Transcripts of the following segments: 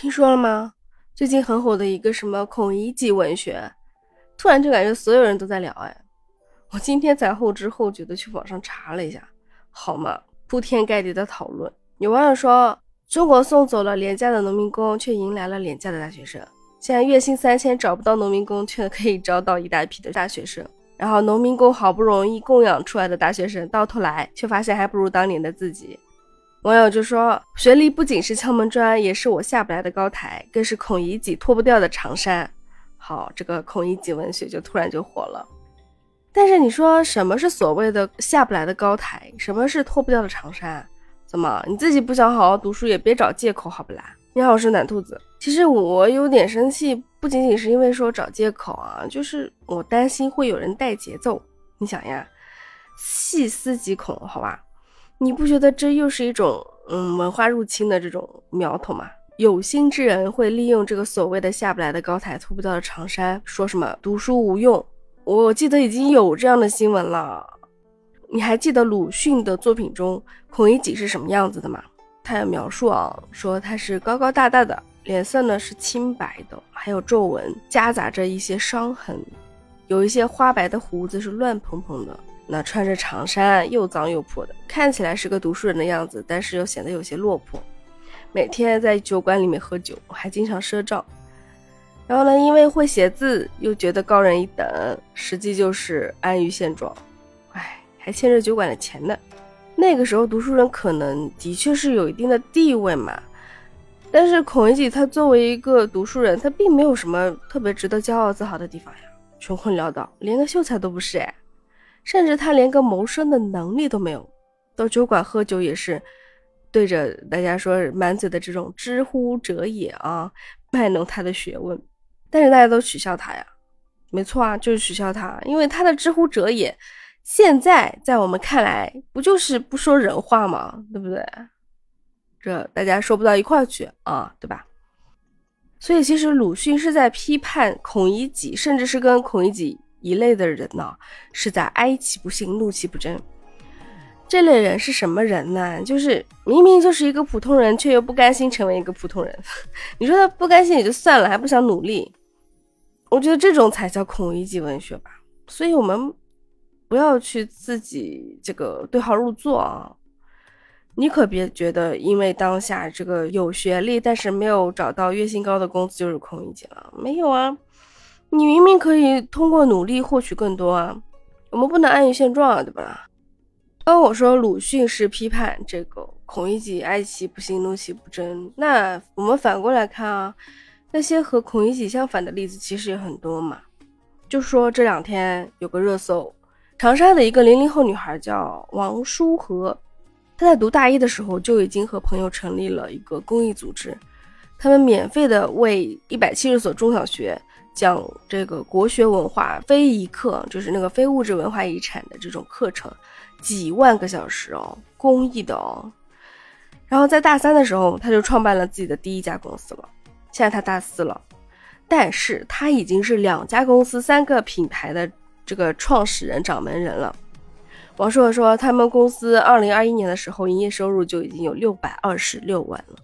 听说了吗？最近很火的一个什么孔乙己文学，突然就感觉所有人都在聊。哎，我今天才后知后觉的去网上查了一下，好嘛，铺天盖地的讨论。有网友说，中国送走了廉价的农民工，却迎来了廉价的大学生。现在月薪三千找不到农民工，却可以招到一大批的大学生。然后农民工好不容易供养出来的大学生，到头来却发现还不如当年的自己。网友就说：“学历不仅是敲门砖，也是我下不来的高台，更是孔乙己脱不掉的长衫。”好，这个孔乙己文学就突然就火了。但是你说什么是所谓的下不来的高台？什么是脱不掉的长衫？怎么你自己不想好好读书，也别找借口好不啦？你好，我是暖兔子。其实我有点生气，不仅仅是因为说找借口啊，就是我担心会有人带节奏。你想呀，细思极恐，好吧？你不觉得这又是一种嗯文化入侵的这种苗头吗？有心之人会利用这个所谓的下不来的高台、脱不掉的长衫，说什么读书无用。我记得已经有这样的新闻了。你还记得鲁迅的作品中孔乙己是什么样子的吗？他有描述啊，说他是高高大大的，脸色呢是青白的，还有皱纹，夹杂着一些伤痕，有一些花白的胡子是乱蓬蓬的。那穿着长衫，又脏又破的，看起来是个读书人的样子，但是又显得有些落魄。每天在酒馆里面喝酒，还经常赊账。然后呢，因为会写字，又觉得高人一等，实际就是安于现状。唉，还欠着酒馆的钱呢。那个时候读书人可能的确是有一定的地位嘛，但是孔乙己他作为一个读书人，他并没有什么特别值得骄傲自豪的地方呀，穷困潦倒，连个秀才都不是哎。甚至他连个谋生的能力都没有，到酒馆喝酒也是对着大家说满嘴的这种“知乎者也”啊，卖弄他的学问。但是大家都取笑他呀，没错啊，就是取笑他，因为他的“知乎者也”现在在我们看来不就是不说人话吗？对不对？这大家说不到一块去啊，对吧？所以其实鲁迅是在批判孔乙己，甚至是跟孔乙己。一类的人呢，是在哀其不幸，怒其不争。这类人是什么人呢？就是明明就是一个普通人，却又不甘心成为一个普通人。你说他不甘心也就算了，还不想努力。我觉得这种才叫孔乙己文学吧。所以我们不要去自己这个对号入座啊！你可别觉得因为当下这个有学历，但是没有找到月薪高的工资就是孔乙己了。没有啊。你明明可以通过努力获取更多啊！我们不能安于现状啊，对吧？当我说鲁迅是批判这个孔乙己哀其不幸，怒其不争，那我们反过来看啊，那些和孔乙己相反的例子其实也很多嘛。就说这两天有个热搜，长沙的一个零零后女孩叫王舒和，她在读大一的时候就已经和朋友成立了一个公益组织，他们免费的为一百七十所中小学。讲这个国学文化非遗课，就是那个非物质文化遗产的这种课程，几万个小时哦，公益的哦。然后在大三的时候，他就创办了自己的第一家公司了。现在他大四了，但是他已经是两家公司、三个品牌的这个创始人、掌门人了。王硕说，他们公司二零二一年的时候，营业收入就已经有六百二十六万了，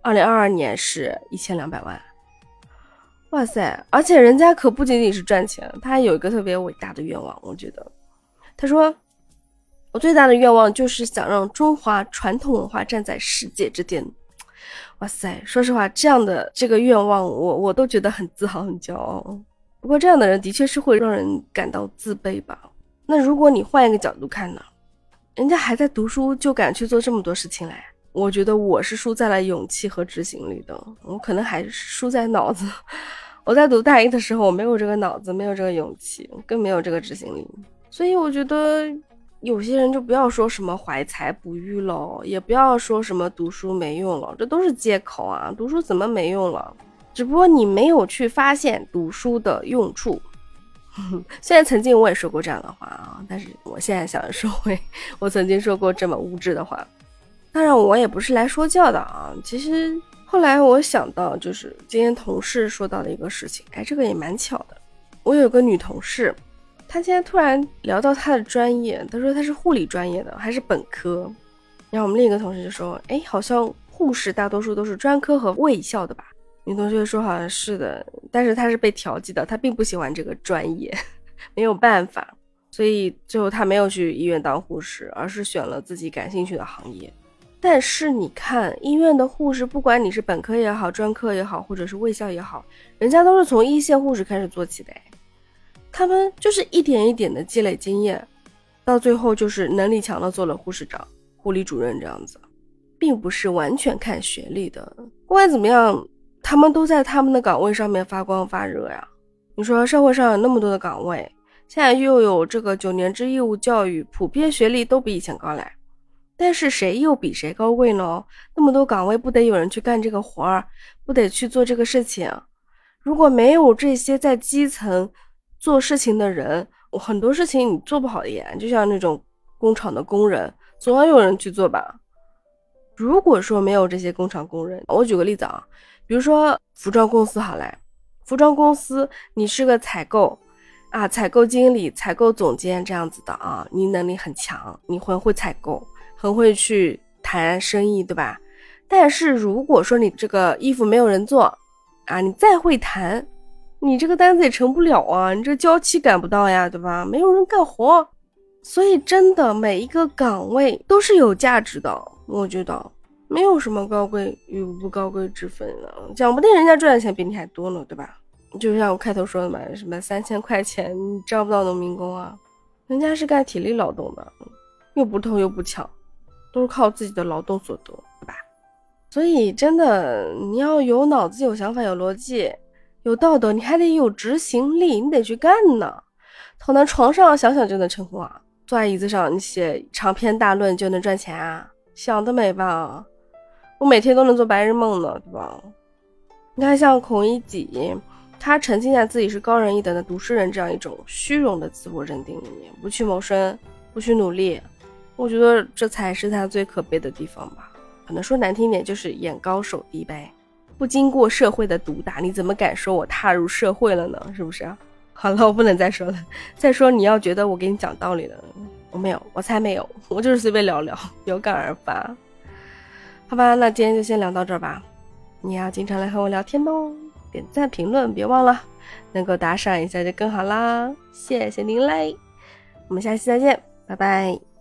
二零二二年是一千两百万。哇塞！而且人家可不仅仅是赚钱，他还有一个特别伟大的愿望。我觉得，他说：“我最大的愿望就是想让中华传统文化站在世界之巅。”哇塞！说实话，这样的这个愿望，我我都觉得很自豪、很骄傲。不过，这样的人的确是会让人感到自卑吧？那如果你换一个角度看呢？人家还在读书，就敢去做这么多事情来，我觉得我是输在了勇气和执行力的。我可能还是输在脑子。我在读大一的时候，我没有这个脑子，没有这个勇气，更没有这个执行力，所以我觉得有些人就不要说什么怀才不遇了，也不要说什么读书没用了，这都是借口啊！读书怎么没用了？只不过你没有去发现读书的用处。虽然曾经我也说过这样的话啊，但是我现在想收回我曾经说过这么无知的话。当然，我也不是来说教的啊，其实。后来我想到，就是今天同事说到的一个事情，哎，这个也蛮巧的。我有个女同事，她今天突然聊到她的专业，她说她是护理专业的，还是本科。然后我们另一个同事就说，哎，好像护士大多数都是专科和卫校的吧？女同学说好像是的，但是她是被调剂的，她并不喜欢这个专业，没有办法，所以最后她没有去医院当护士，而是选了自己感兴趣的行业。但是你看，医院的护士，不管你是本科也好，专科也好，或者是卫校也好，人家都是从一线护士开始做起的，他们就是一点一点的积累经验，到最后就是能力强的做了护士长、护理主任这样子，并不是完全看学历的。不管怎么样，他们都在他们的岗位上面发光发热呀。你说社会上有那么多的岗位，现在又有这个九年制义务教育，普遍学历都比以前高嘞。但是谁又比谁高贵呢？那么多岗位，不得有人去干这个活儿，不得去做这个事情。如果没有这些在基层做事情的人，我很多事情你做不好的呀。就像那种工厂的工人，总要有人去做吧。如果说没有这些工厂工人，我举个例子啊，比如说服装公司好嘞，服装公司你是个采购啊，采购经理、采购总监这样子的啊，你能力很强，你很会采购。很会去谈生意，对吧？但是如果说你这个衣服没有人做啊，你再会谈，你这个单子也成不了啊，你这交期赶不到呀，对吧？没有人干活，所以真的每一个岗位都是有价值的，我觉得没有什么高贵与不高贵之分的，讲不定人家赚的钱比你还多呢，对吧？就像我开头说的嘛，什么三千块钱你招不到农民工啊，人家是干体力劳动的，又不偷又不抢。都是靠自己的劳动所得，对吧？所以真的，你要有脑子、有想法、有逻辑、有道德，你还得有执行力，你得去干呢。躺在床上想想就能成功啊？坐在椅子上你写长篇大论就能赚钱啊？想得美吧！我每天都能做白日梦呢，对吧？你看，像孔乙己，他沉浸在自己是高人一等的读书人这样一种虚荣的自我认定里面，不去谋生，不去努力。我觉得这才是他最可悲的地方吧，可能说难听点就是眼高手低呗，不经过社会的毒打，你怎么敢说我踏入社会了呢？是不是？好了，我不能再说了。再说你要觉得我给你讲道理了，我没有，我才没有，我就是随便聊聊，有感而发。好吧，那今天就先聊到这儿吧。你要经常来和我聊天哦，点赞评论别忘了，能够打赏一下就更好啦，谢谢您嘞。我们下期再见，拜拜。